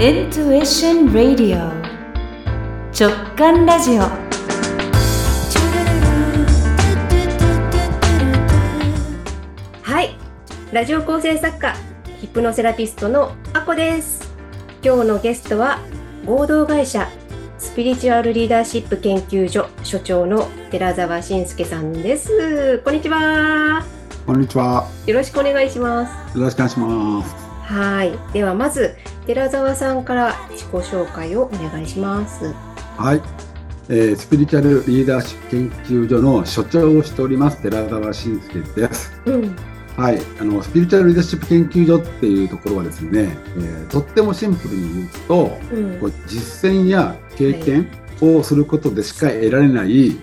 Intuition Radio 直感ラジオはい、ラジオ構成作家、ヒプノセラピストのあこです。今日のゲストは合同会社スピリチュアルリーダーシップ研究所所長の寺澤信介さんです。こんにちは。こんにちは。よろしくお願いします。よろしくお願いします。はい、ではまず寺澤さんから自己紹介をお願いします。はい。えースピリチュアルリーダーシップ研究所の所長をしております寺澤信介です。うん、はい。あのスピリチュアルリーダーシップ研究所っていうところはですね、えーとってもシンプルに言うと、うんこう実践や経験をすることでしか得られない、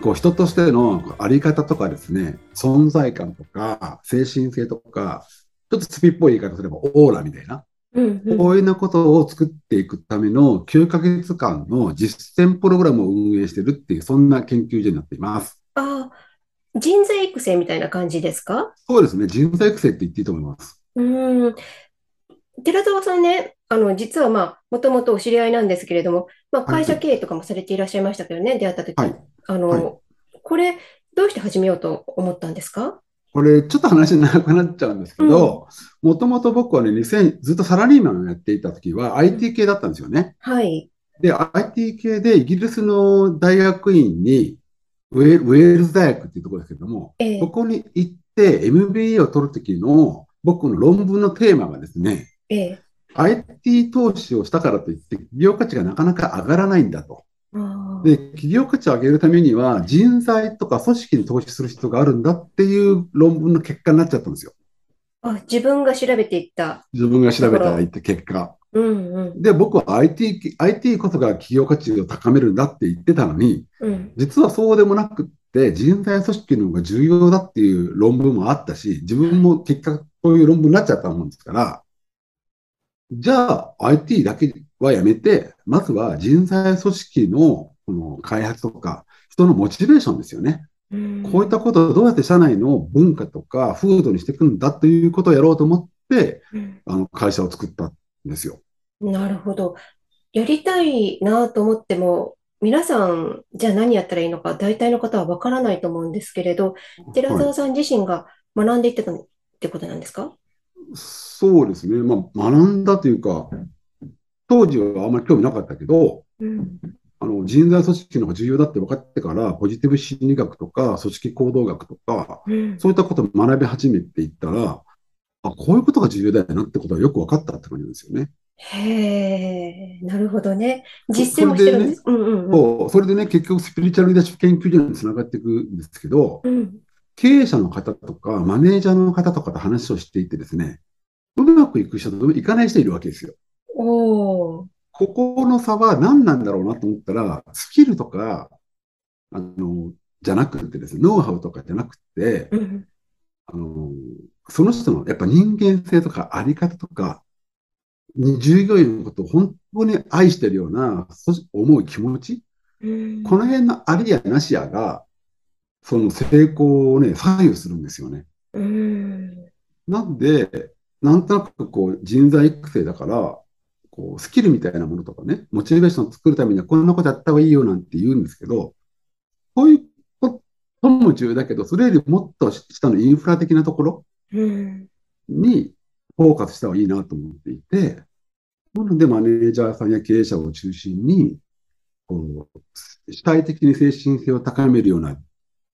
こう人としてのあり方とかですね、存在感とか精神性とか、ちょっとスピっぽい言い方すればオーラみたいな。うん、うんこういうようなことを作っていくための9ヶ月間の実践プログラムを運営しているっていう、そんな研究所になっています。あ、人材育成みたいな感じですか？そうですね。人材育成って言っていいと思います。うん。寺澤さんね、あの、実はまあ、もともとお知り合いなんですけれども、まあ、はい会社経営とかもされていらっしゃいましたけどね、出会った時。はいあの、はいこれ、どうして始めようと思ったんですか？これ、ちょっと話長くなっちゃうんですけど、もともと僕はね、2000、ずっとサラリーマンをやっていた時は IT 系だったんですよね。はい。で、IT 系でイギリスの大学院に、ウェウェールズ大学っていうところですけども、ええここに行って MBA を取る時の僕の論文のテーマがですね、ええ。IT 投資をしたからといって、企業価値がなかなか上がらないんだと。で、企業価値を上げるためには、人材とか組織に投資する必要があるんだっていう論文の結果になっちゃったんですよ。あ、自分が調べていった。自分が調べた結果。うんうん。で、僕は IT、IT こそが企業価値を高めるんだって言ってたのに、うん。実はそうでもなくって、人材組織の方が重要だっていう論文もあったし、自分も結果こういう論文になっちゃったもんですから、じゃあ IT だけはやめて、まずは人材組織のこの開発とか、人のモチベーションですよね。うんこういったことをどうやって社内の文化とか風土にしていくんだということをやろうと思って、うんあの会社を作ったんですよ。なるほど。やりたいなと思っても、皆さん、じゃあ何やったらいいのか、大体の方はわからないと思うんですけれど、寺はい澤さん自身が学んでいってたってことなんですか？そうですね。まあ、学んだというか、当時はあんまり興味なかったけど、うん。あの人材組織の方が重要だって分かってから、ポジティブ心理学とか、組織行動学とか、うん。そういったことを学び始めていったら、あ、こういうことが重要だよなってことがよく分かったって感じですよね。へえ、なるほどね。実践もしてるんです。それでね、結局スピリチュアルリーダーシップ研究所につながっていくんですけど、うん。経営者の方とか、マネージャーの方とかと話をしていてですね、うまくいく人といかない人いるわけですよ。おー。ここの差は何なんだろうなと思ったら、スキルとか、あの、じゃなくてですね、ノウハウとかじゃなくて、うん。あの、その人のやっぱ人間性とかあり方とか、に従業員のことを本当に愛してるような、そ思う気持ち、うんこの辺のありやなしやが、その成功をね、左右するんですよね。うん。なんで、なんとなくこう人材育成だから、こうスキルみたいなものとかね、モチベーションを作るためにはこんなことやった方がいいよなんて言うんですけど、こういうことも重要だけど、それよりもっと下のインフラ的なところうん。にフォーカスした方がいいなと思っていて、なのでマネージャーさんや経営者を中心に、こう主体的に精神性を高めるような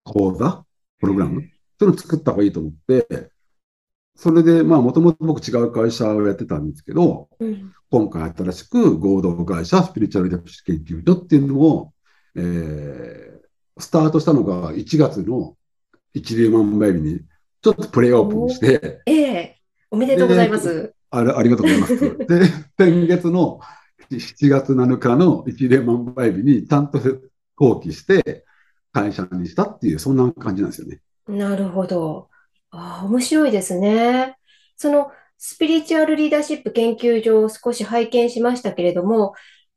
講座、プログラム、そういうのを作った方がいいと思って、それで、まあ、もともと僕違う会社をやってたんですけど、うん。今回新しく合同会社スピリチュアルリーダーシ研究所っていうのを、えースタートしたのが1月の一粒万倍日に、ちょっとプレイオープンして、ええ、おめでとうございます。あれありがとうございます。で、先月の7月7日の一例万倍日にちゃんと登記して会社にしたっていう、そんな感じなんですよね。なるほど。ああ、面白いですね。そのスピリチュアルリーダーシップ研究所を少し拝見しましたけれども、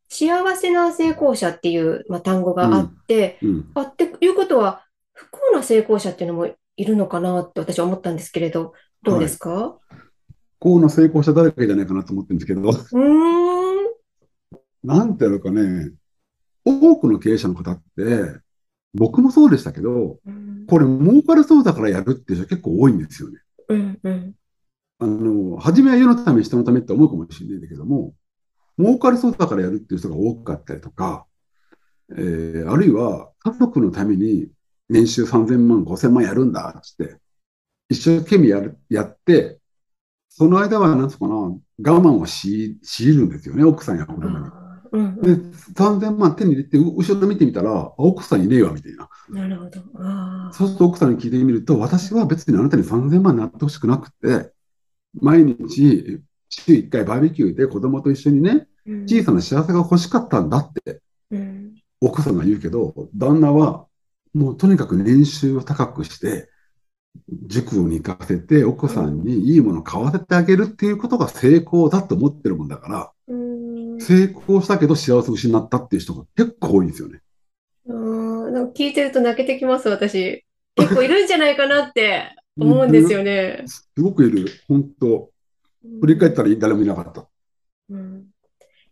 幸せな成功者っていう、まあ、単語があって、うん。あっていうことは、不幸な成功者っていうのもいるのかなって私は思ったんですけれど、どうですか？功の成功者誰かじゃないかなと思ってるんですけど、うーん。なんていうのかね、多くの経営者の方って、僕もそうでしたけど、うんこれ儲かりそうだからやるっていう人結構多いんですよね。うんうん。あの、初めは世のため、人のためって思うかもしれないんだけども、儲かりそうだからやるっていう人が多かったりとか、えーあるいは家族のために年収3000万、5000万やるんだって、一生懸命やる、やって、その間は、なんつうかな、我慢をし強いるんですよね、奥さんや子供に。あーうんで、う3000万手に入れて、う後ろ見てみたら、あ奥さんいねえわ、みたいな。ん。なるほど。あそうすると奥さんに聞いてみると、私は別にあなたに3000万になってほしくなくて、毎日、週1回バーベキューで子供と一緒にね、ー小さな幸せが欲しかったんだってうん奥さんが言うけど、旦那はもうとにかく年収を高くして、塾に行かせて奥さんにいいものを買わせてあげるっていうことが成功だと思ってるもんだから、うん成功したけど幸せを失ったっていう人が結構多いんですよね。あーなんか聞いてると泣けてきます、私。結構いるんじゃないかなって思うんですよね。すごくいる。本当振り返ったら誰もいなかった。うん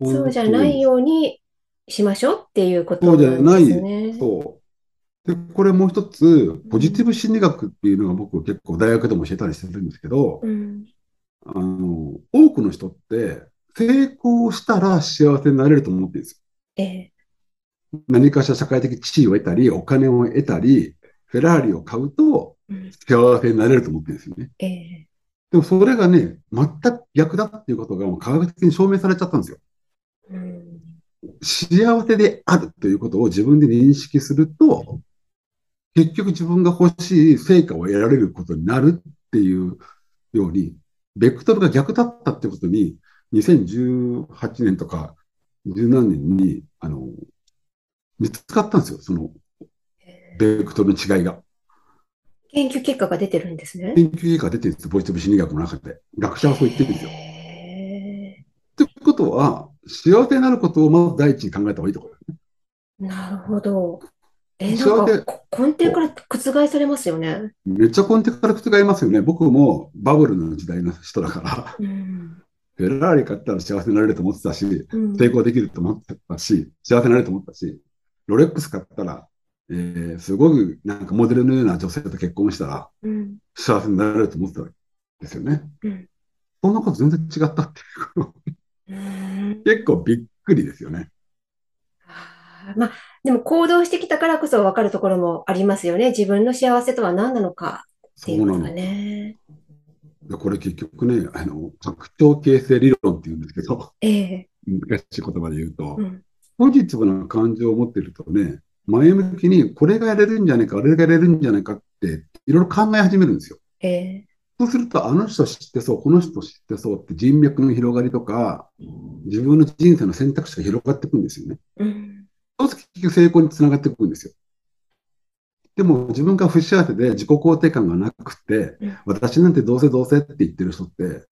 そうじゃないよ。ようにしましょうっていうことそうじゃなんないですね。そう。で、これもう一つ、ポジティブ心理学っていうのが僕結構大学でも教えたりしてるんですけど、うんあの、多くの人って成功したら幸せになれると思ってるんですええよ。何かしら社会的地位を得たり、お金を得たり、フェラーリを買うとうん幸せになれると思ってるんですよね。ええでもそれがね、全く逆だっていうことがもう科学的に証明されちゃったんですよ。うん幸せであるということを自分で認識すると、結局自分が欲しい成果を得られることになるっていうように、ベクトルが逆だったってことに、2018年とか十何年に、あの、見つかったんですよ、そのベクトルの違いが。研究結果が出てるんですね。研究結果が出てるんですよ、ポジティブ心理学の中で。学者はそう言ってるんですよ。へってことは、幸せになることをまず第一に考えた方がいいところですね。えなるほど。え、それでなんかこ根底から覆されますよね。めっちゃ根底から覆りますよね。僕もバブルの時代の人だから、うんフェラーリ買ったら幸せになれると思ってたし、うん成功できると思ってたし、幸せになれると思ったし、ロレックス買ったら、えーすごくなんかモデルのような女性と結婚したらうん幸せになれると思ってたんですよね。うんそんなこと全然違ったっていう。うん結構びっくりですよね。まあ、でも行動してきたからこそ分かるところもありますよね。自分の幸せとは何なのかっていうことがそうこれ結局ね、あの、拡張形成理論っていうんですけど、ええ難しい言葉で言うと、うんポジティブな感情を持っているとね、前向きにこれがやれるんじゃないか、あれがやれるんじゃないかって、いろいろ考え始めるんですよ。ええそうすると、あの人知ってそう、この人知ってそうって人脈の広がりとか、自分の人生の選択肢が広がっていくんですよね。うんそうすると結局成功につながっていくんですよ。でも自分が不幸せで自己肯定感がなくてうん、私なんてどうせどうせって言ってる人って、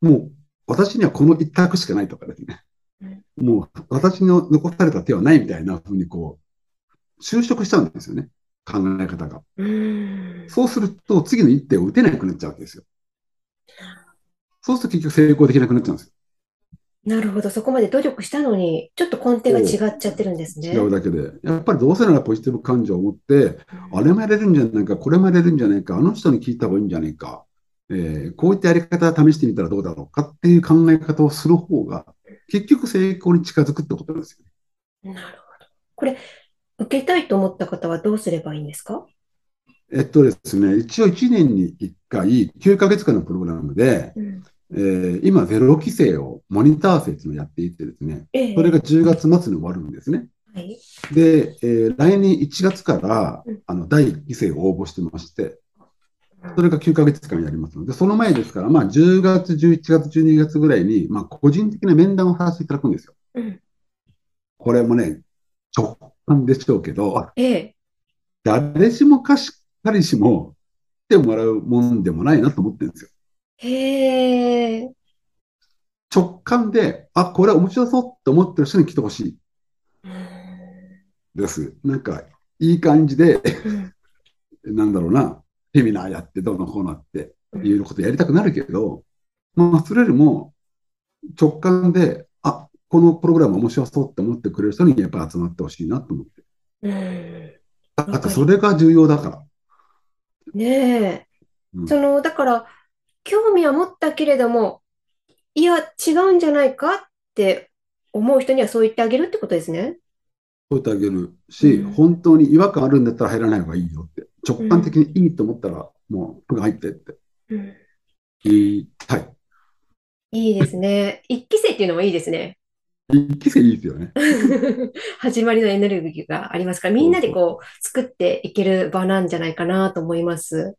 もう私にはこの一択しかないとかですね。もう私の残された手はないみたいな風にこう、就職しちゃうんですよね。考え方が。うんそうすると次の一手を打てなくなっちゃうわけですよ。そうすると結局成功できなくなっちゃうんですよ。なるほど。そこまで努力したのに、ちょっと根底が違っちゃってるんですね。違うだけで。やっぱりどうせならポジティブ感情を持って、あれもやれるんじゃないか、これもやれるんじゃないか、あの人に聞いた方がいいんじゃないか、えーこういったやり方を試してみたらどうだろうかっていう考え方をする方が、結局成功に近づくってことなんですよ。なるほど。これ、受けたいと思った方はどうすればいいんですか？えっとですね、一応1年に1回、9ヶ月間のプログラムで、うんえー今、ゼロ規制を、モニター制っていうのをやっていてですね、ええそれが10月末に終わるんですね。はい。で、えー来年1月からうん、あの、第1期生を応募してまして、それが9ヶ月間やりますので、その前ですから、まあ、10月、11月、12月ぐらいに、まあ、個人的な面談をさせていただくんですよ。うんこれもね、直感でしょうけど、ええ誰しもかしかりしも来てもらうもんでもないなと思ってるんですよ。へえ。直感で、あ、これ面白そうって思ってる人に来てほしいうんです。なんか、いい感じで、うんなんだろうな、セミナーやってどうのこうのっていうことやりたくなるけど、まあ、それよりも直感で、あ、このプログラム面白そうって思ってくれる人にやっぱり集まってほしいなと思って。うん。あと、それが重要だから。ねえ。うんその、だから、興味は持ったけれども、いや、違うんじゃないかって思う人にはそう言ってあげるってことですね。そう言ってあげるし、うん本当に違和感あるんだったら入らない方がいいよって。直感的にいいと思ったら、もう、入ってってうん。言いたい。いいですね。一期生っていうのもいいですね。一期生いいですよね。始まりのエネルギーがありますから、みんなでこう、作っていける場なんじゃないかなと思います。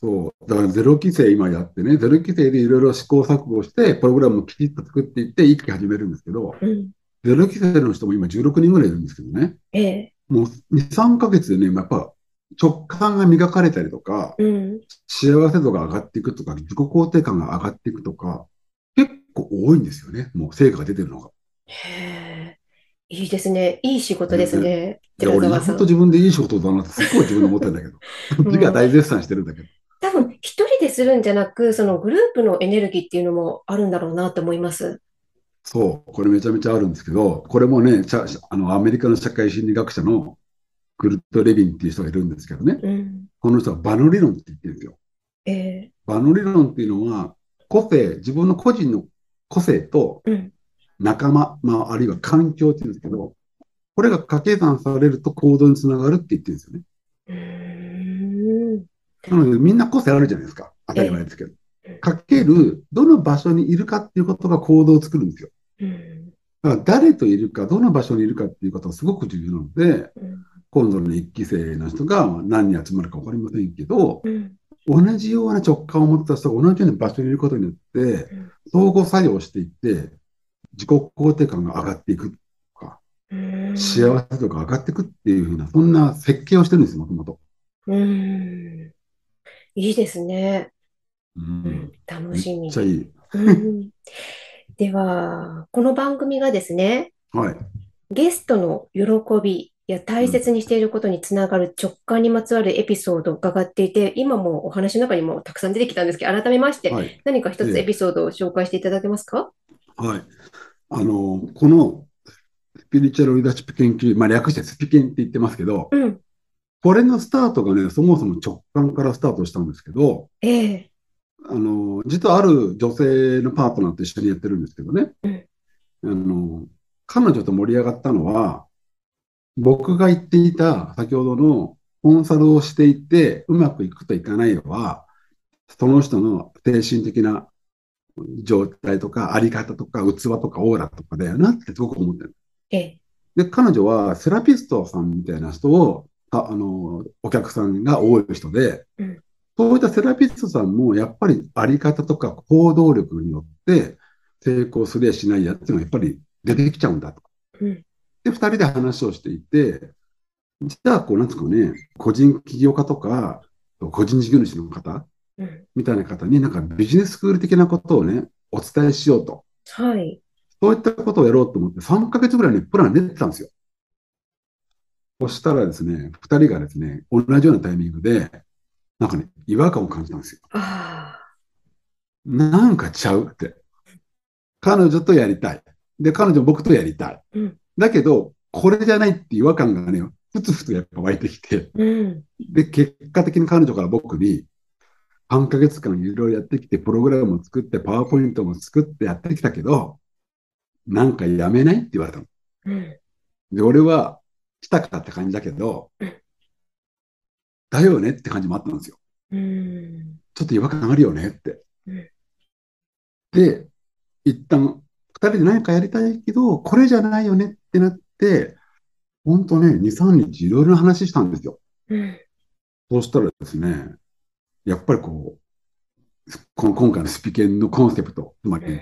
そう。だからゼロ期生今やってね、ゼロ期生でいろいろ試行錯誤して、プログラムをきちっと作っていって、一気に始めるんですけど、うん。ゼロ期生の人も今16人ぐらいいるんですけどね、ええ。もう2、3ヶ月でね、やっぱ直感が磨かれたりとか、うん。幸せ度が上がっていくとか、自己肯定感が上がっていくとか、結構多いんですよね。もう成果が出てるのが。へえ。いいですね。いい仕事ですね。いや、俺、本当。自分でいい仕事だなってすっごい自分で思ってるんだけど。自我大絶賛してるんだけど。でするんじゃなく、そのグループのエネルギーっていうのもあるんだろうなと思います。そう、これめちゃめちゃあるんですけど、これもね、あの、アメリカの社会心理学者のグルット・レビンっていう人がいるんですけどね、うん。この人は場の理論って言ってるんですよ。ええ。場の理論っていうのは、個性、自分の個人の個性とうん。仲間、まあ、あるいは環境っていうんですけど、これが掛け算されると行動につながるって言ってるんですよね。なので、みんな個性あるじゃないですか。当たり前ですけどええ。かける、どの場所にいるかっていうことが行動を作るんですよ。うん。だから誰といるか、どの場所にいるかっていうことがすごく重要なので、うん。今度の一期生の人がまあ何人集まるか分かりませんけど、うん。同じような直感を持った人が同じような場所にいることによってうん、相互作用していって、自己肯定感が上がっていくとか、うん。幸せ度が上がっていくっていうふうな、そんな設計をしてるんですよ、もともと。うん。いいですね。ううんん。楽しみめいい。うんでは、この番組がですね、はい。ゲストの喜びや大切にしていることにつながる直感にまつわるエピソードを伺っていて、今もお話の中にもたくさん出てきたんですけど、改めましてはい。何か一つええエピソードを紹介していただけますか？はい。あの、このスピリチュアルリーダーシップ研究、まあ略してスピケンって言ってますけど、うん。これのスタートがね、そもそも直感からスタートしたんですけど、ええ。あの、実はある女性のパートナーと一緒にやってるんですけどね。うんあの、彼女と盛り上がったのは、僕が言っていた先ほどのコンサルをしていて、うまくいくといかないのは、その人の精神的な状態とか、あり方とか、器とか、オーラとかだよなってすごく思ってる。ええ。で、彼女はセラピストさんみたいな人を、ああの、お客さんが多い人で、うんそういったセラピストさんも、やっぱりあり方とか行動力によって、成功するやしないやっていうのがやっぱり出てきちゃうんだと。うん。で、二人で話をしていて、じゃあ、こう、なんですかね、個人起業家とか、個人事業主の方うん。みたいな方に、なんかビジネススクール的なことをね、お伝えしようと。はい。そういったことをやろうと思って、3ヶ月ぐらいね、プラン練ってたんですよ。そしたらですね、二人がですね、同じようなタイミングで、なんかね、違和感を感じたんですよ。あなんかちゃうって。彼女とやりたい。で、彼女僕とやりたい。うんだけど、これじゃないって違和感がね、ふつふつやっぱ湧いてきて、あ。うん。で、結果的に彼女から僕に、3ヶ月間いろいろやってきて、プログラムも作って、パワーポイントも作ってやってきたけど、なんかやめないって言われたの。うん。で、俺は来たかって感じだけどうん、だよねって感じもあったんですよ。うん。ちょっと違和感あるよねってうん。で、一旦、二人で何かやりたいけど、これじゃないよねってなって、ほんとね、2、3日いろいろな話したんですよ。うん。そうしたらですね、やっぱりこう、この今回のスピケンのコンセプト、つまり、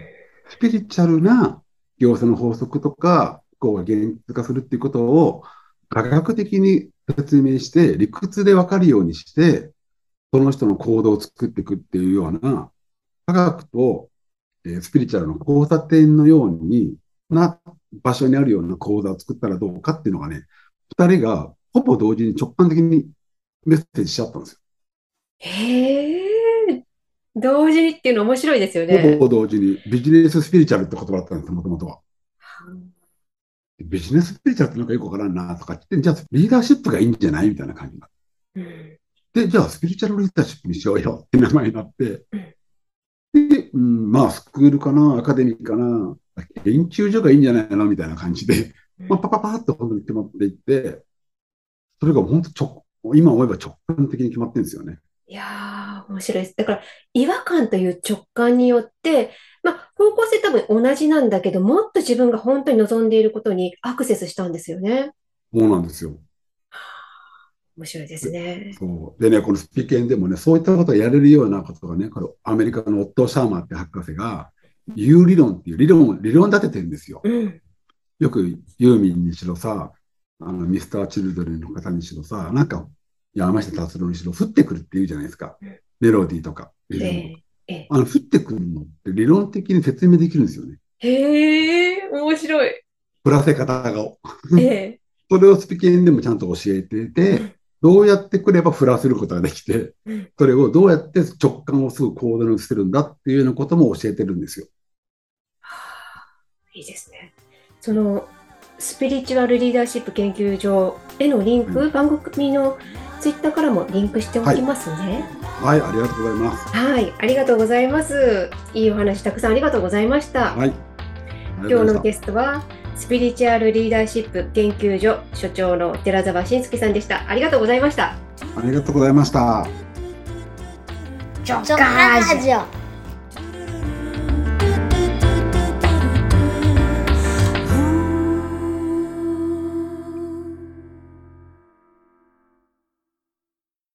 スピリチュアルな行政の法則とか、こう現実化するっていうことを科学的に説明して、理屈でわかるようにして、その人の行動を作っていくっていうような、科学と、えースピリチュアルの交差点のようにな場所にあるような講座を作ったらどうかっていうのがね、二人がほぼ同時に直感的にメッセージしちゃったんですよ。へえ。同時にっていうの面白いですよほね。ぼ同時にビジネススピリチュアルって言葉だったんですよ、もともとは。ビジネススピリチュアルってなんかよくわからんなとか言って、じゃあリーダーシップがいいんじゃないみたいな感じになって。うんで、じゃあスピリチュアルリーダーシップにしようよって名前になって、で、うん、まあスクールかな、アカデミーかな、研究所がいいんじゃないのみたいな感じで、まあ、パパパッと本当に決まっていって、それが本当直、今思えば直感的に決まってるんですよね。いやー、面白いです。だから、違和感という直感によって、まあ、方向性多分同じなんだけど、もっと自分が本当に望んでいることにアクセスしたんですよね。そうなんですよ。面白いですね。そう。でね、このスピケンでもね、そういったことをやれるようなことがね、このアメリカのオットー・シャーマーって博士が、ユー理論っていう理論を、理論立ててるんですよ。うん。よくユーミンにしろさ、あの、ミスター・チルドレンの方にしろさ、なんか、山下達郎にしろ、降ってくるって言うじゃないですかうん。メロディーとか。えええあの、降ってくるのって理論的に説明できるんですよね。えへえ、面白い。降らせ方が。ええ それをスピケンでもちゃんと教えてて、どうやってくれば降らせることができてうん、それをどうやって直感をすぐ行動に移せるんだっていうようなことも教えてるんですよ。いいですね。そのスピリチュアルリーダーシップ研究所へのリンク、う番組のツイッターからもリンクしておきますね。はい、ありがとうございます。はい、ありがとうございます。いいお話たくさんありがとうございました。はい。今日のゲゲストはスピリチュアルリーダーシップ研究所所長の寺澤慎介さんでした。ありがとうございました。ありがとうございました。